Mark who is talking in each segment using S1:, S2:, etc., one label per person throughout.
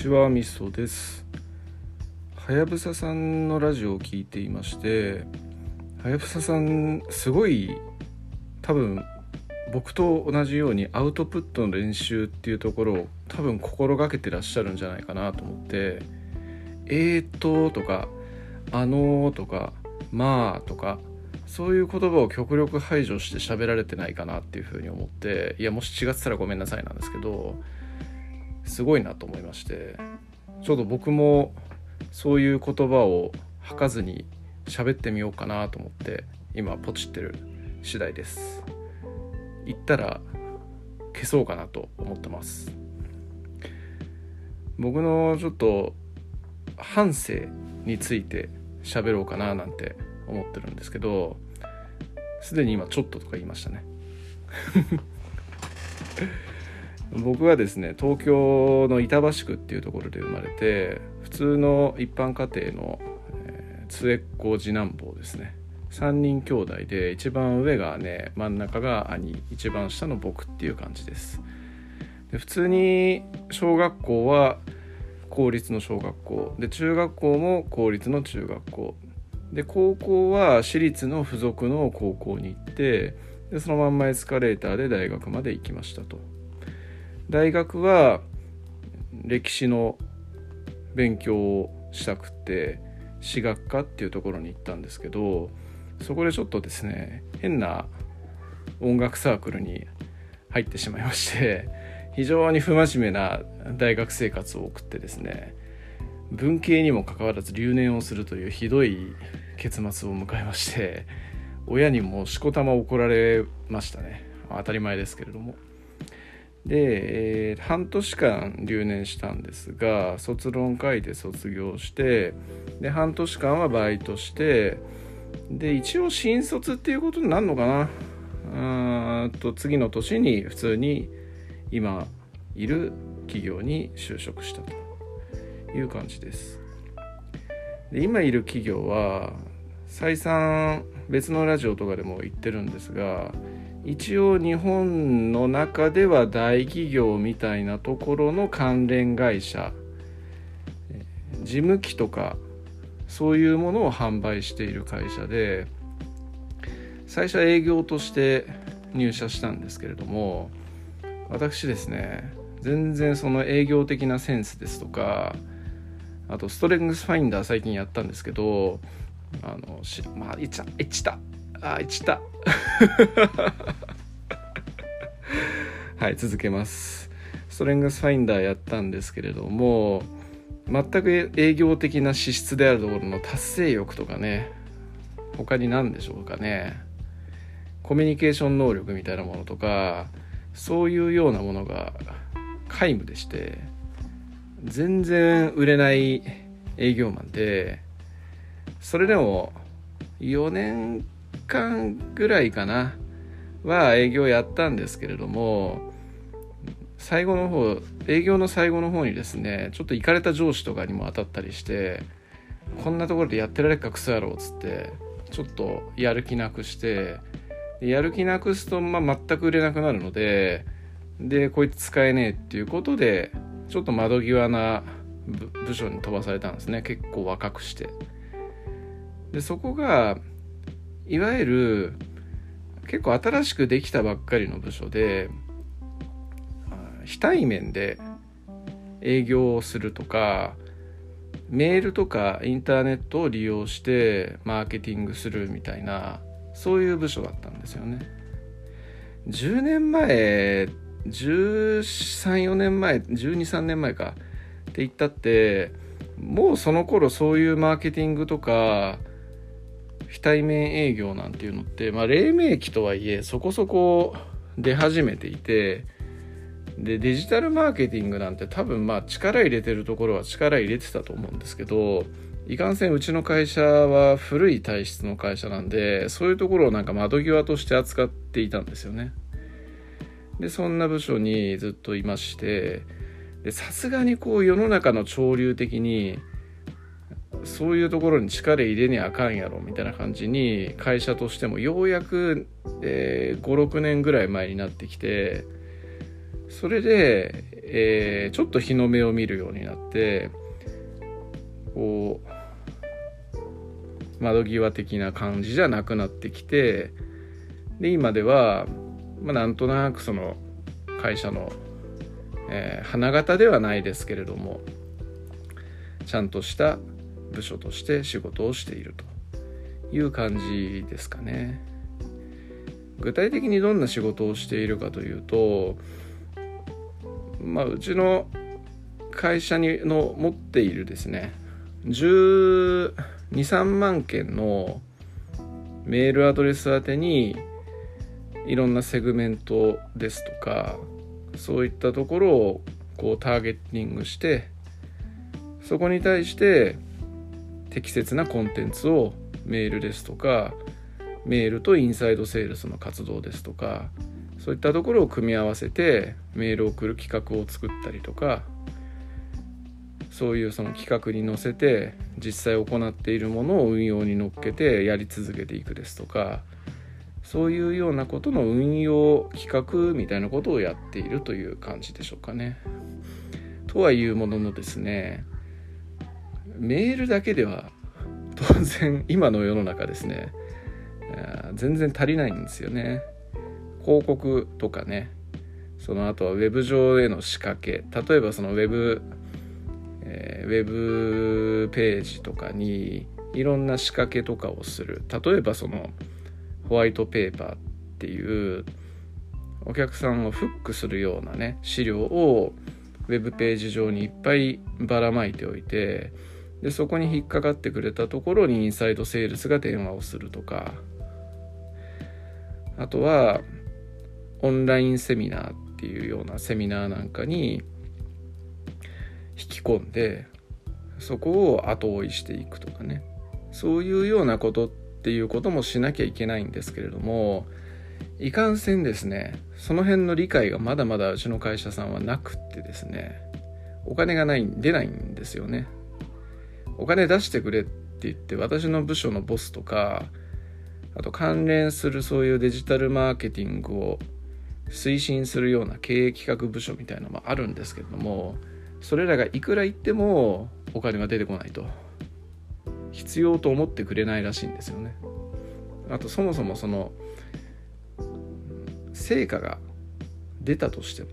S1: ちはみそです。はやぶささんのラジオを聞いていましてはやぶささんすごい多分僕と同じようにアウトプットの練習っていうところを多分心がけてらっしゃるんじゃないかなと思って「えーと」とか「あのー」とか「まあ」とかそういう言葉を極力排除して喋られてないかなっていうふうに思っていやもし違ってたらごめんなさいなんですけどすごいなと思いましてちょうど僕もそういう言葉を吐かずに喋ってみようかなと思って今ポチってる次第です。言ったら消そうかなと思ってます。僕のちょっと反省について喋ろうかななんて思ってるんですけどすでに今「ちょっと」とか言いましたね。僕はですね東京の板橋区っていうところで生まれて普通の一般家庭の、えー、末っ子次男坊ですね。3人兄弟で一番上がね真ん中が兄一番下の僕っていう感じです。で普通に小学校は公立の小学校。で中学校も公立の中学校。で高校は私立の付属の高校に行ってでそのまんまエスカレーターで大学まで行きましたと。大学は歴史の勉強をしたくて私学科っていうところに行ったんですけどそこでちょっとですね変な音楽サークルに入ってしまいまして非常に不真面目な大学生活を送ってですね文系にもかかわらず留年をするというひどい結末を迎えまして親にもしこたま怒られましたね。当たり前ですけれども。で、えー、半年間留年したんですが卒論書いて卒業してで半年間はバイトしてで一応新卒っていうことになるのかな。あと次の年に普通に今いる企業に就職したという感じです。で今いる企業は再三別のラジオとかでも言ってるんですが一応日本の中では大企業みたいなところの関連会社事務機とかそういうものを販売している会社で最初は営業として入社したんですけれども私ですね全然その営業的なセンスですとかあとストレングスファインダー最近やったんですけどあのしまあいっちゃいっちた。あいった。はい続けます。ストレングスファインダーやったんですけれども全く営業的な資質であるところの達成欲とかね他に何でしょうかね。コミュニケーション能力みたいなものとかそういうようなものが皆無でして全然売れない営業マンでそれでも4年間ぐらいかなは営業やったんですけれども最後の方営業の最後の方にですねちょっと行かれた上司とかにも当たったりしてこんなところでやってられっかクソ野郎っつってちょっとやる気なくしてやる気なくすと、まあ、全く売れなくなるのででこいつ使えねえっていうことでちょっと窓際な部署に飛ばされたんですね。結構若くして。でそこがいわゆる結構新しくできたばっかりの部署で非対面で営業をするとかメールとかインターネットを利用してマーケティングするみたいなそういう部署だったんですよね。10年前134年前123年前かって言ったってもうその頃そういうマーケティングとか非対面営業なんていうのって、まあ、黎明期とはいえそこそこ出始めていてでデジタルマーケティングなんて多分まあ力入れてるところは力入れてたと思うんですけどいかんせんうちの会社は古い体質の会社なんでそういうところをなんか窓際として扱っていたんですよね。でそんな部署にずっといましてさすがにこう世の中の潮流的にそういうところに力入れにあかんやろみたいな感じに会社としてもようやく、えー、56年ぐらい前になってきてそれでえー、ちょっと日の目を見るようになってこう窓際的な感じじゃなくなってきてで今では、まあ、なんとなくその会社の、えー、花形ではないですけれどもちゃんとした部署として仕事をしているという感じですかね。具体的にどんな仕事をしているかというとまあうちの会社にの持っているですね123万件のメールアドレス宛てにいろんなセグメントですとかそういったところをこうターゲッティングしてそこに対して適切なコンテンツをメールですとかメールとインサイドセールスの活動ですとかそういったところを組み合わせてメールを送る企画を作ったりとかそういうその企画に乗せて実際行っているものを運用に乗っけてやり続けていくですとかそういうようなことの運用企画みたいなことをやっているという感じでしょうかね。とはいうもののですねメールだけでは当然今の世の中ですね全然足りないんですよね。広告とかねその後はウェブ上への仕掛け例えばそのウェブ、えー、ウェブページとかにいろんな仕掛けとかをする例えばそのホワイトペーパーっていうお客さんをフックするようなね資料をウェブページ上にいっぱいばらまいておいてでそこに引っかかってくれたところにインサイドセールスが電話をするとか。あとはオンラインセミナーっていうようなセミナーなんかに引き込んでそこを後追いしていくとかね。そういうようなことっていうこともしなきゃいけないんですけれどもいかんせんですねその辺の理解がまだまだうちの会社さんはなくってですねお金がない出ないんですよね。お金出してくれって言って私の部署のボスとかあと関連するそういうデジタルマーケティングを推進するような経営企画部署みたいなのもあるんですけれどもそれらがいくら言ってもお金が出てこないと必要と思ってくれないらしいんですよね。あとそもそもその成果が出たとしても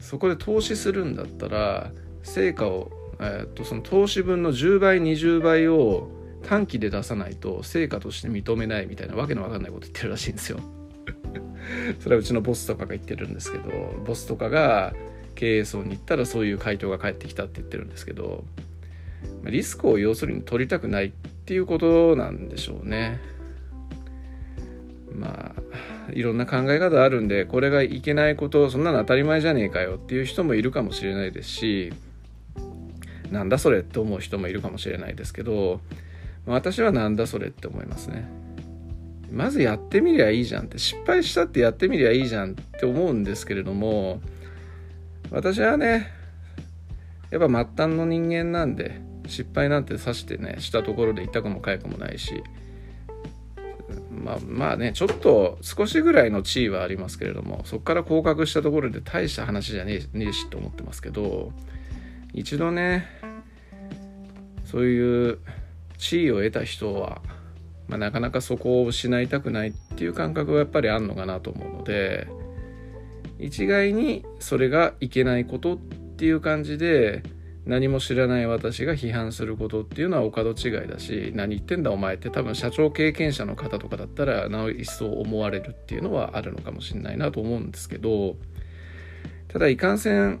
S1: そこで投資するんだったら成果を、えー、っとその投資分の10倍20倍を短期で出さないと成果として認めないみたいなわけのわかんないこと言ってるらしいんですよ。それはうちのボスとかが言ってるんですけどボスとかが経営層に行ったらそういう回答が返ってきたって言ってるんですけどリスクを要するに取りたくないっていうことなんでしょうね。まあいろんな考え方あるんでこれがいけないことそんなの当たり前じゃねえかよっていう人もいるかもしれないですしなんだそれって思う人もいるかもしれないですけど私はなんだそれって思いますね。まずやってみりゃいいじゃんって失敗したってやってみりゃいいじゃんって思うんですけれども私はねやっぱ末端の人間なんで失敗なんてさしてねしたところで痛くも痒くもないしまあまあねちょっと少しぐらいの地位はありますけれどもそこから降格したところで大した話じゃねえしと思ってますけど一度ねそういう地位を得た人はまあ、なかなかそこを失いたくないっていう感覚がやっぱりあるのかなと思うので一概にそれがいけないことっていう感じで何も知らない私が批判することっていうのはお門違いだし何言ってんだお前って多分社長経験者の方とかだったらなお一層思われるっていうのはあるのかもしれないなと思うんですけどただいかんせん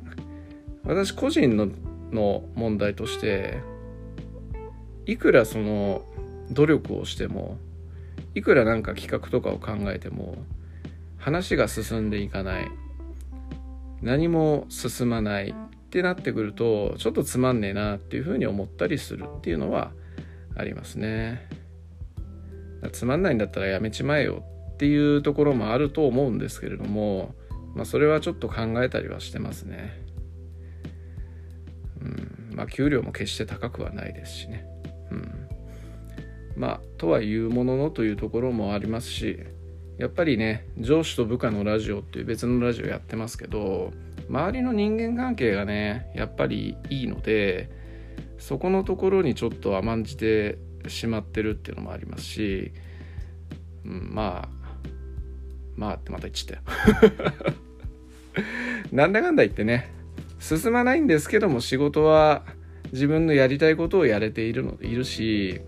S1: 私個人のの問題としていくらその努力をしてもいくらなんか企画とかを考えても話が進んでいかない。何も進まない。ってなってくるとちょっとつまんねえなっていうふうに思ったりするっていうのはありますね。つまんないんだったらやめちまえよ。っていうところもあると思うんですけれどもまあそれはちょっと考えたりはしてますね。まあ給料も決して高くはないですしね。うん。まあとはいうもののというところもありますしやっぱりね上司と部下のラジオっていう別のラジオやってますけど周りの人間関係がねやっぱりいいのでそこのところにちょっと甘んじてしまってるっていうのもありますし、うん、まあまあってまた言っちゃったよ。なんだかんだ言ってね進まないんですけども仕事は自分のやりたいことをやれているのいるし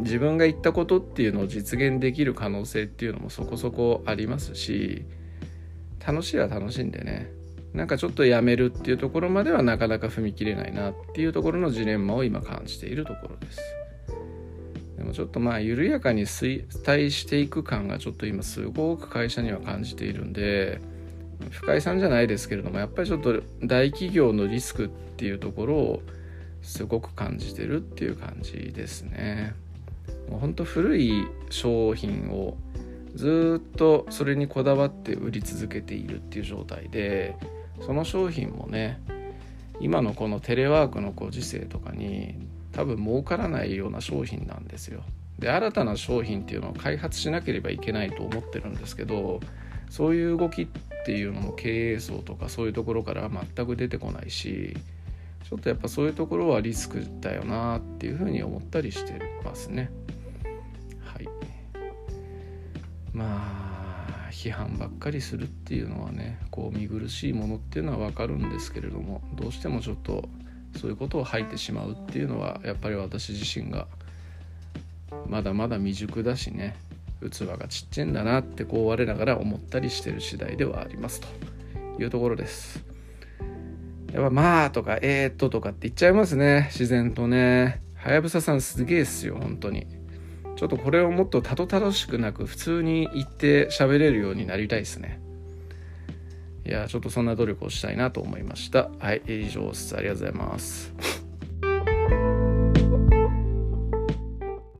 S1: 自分が言ったことっていうのを実現できる可能性っていうのもそこそこありますし楽しいは楽しいんでね。なんかちょっとやめるっていうところまではなかなか踏み切れないなっていうところのジレンマを今感じているところです。でもちょっとまあ緩やかに衰退していく感がちょっと今すごく会社には感じているんで深井さんじゃないですけれどもやっぱりちょっと大企業のリスクっていうところをすごく感じてるっていう感じですねもうほんと古い商品をずっとそれにこだわって売り続けているっていう状態でその商品もね今のこのテレワークのご時世とかに多分儲からないような商品なんですよ。で新たな商品っていうのを開発しなければいけないと思ってるんですけどそういう動きっていうのも経営層とかそういうところから全く出てこないしちょっとやっぱそういうところはリスクだよなっていうふうに思ったりしてますね。はいまあ批判ばっかりするっていうのはねこう見苦しいものっていうのは分かるんですけれどもどうしてもちょっとそういうことを吐いてしまうっていうのはやっぱり私自身がまだまだ未熟だしね器がちっちゃいんだなってこう我ながら思ったりしてる次第ではありますというところです。やっぱまあとかえー、っととかって言っちゃいますね自然とねはやぶささんすげえっすよ本当にちょっとこれをもっとたどたどしくなく普通に言って喋れるようになりたいですね。いや、ちょっとそんな努力をしたいなと思いました。はい、以上です。ありがとうございます。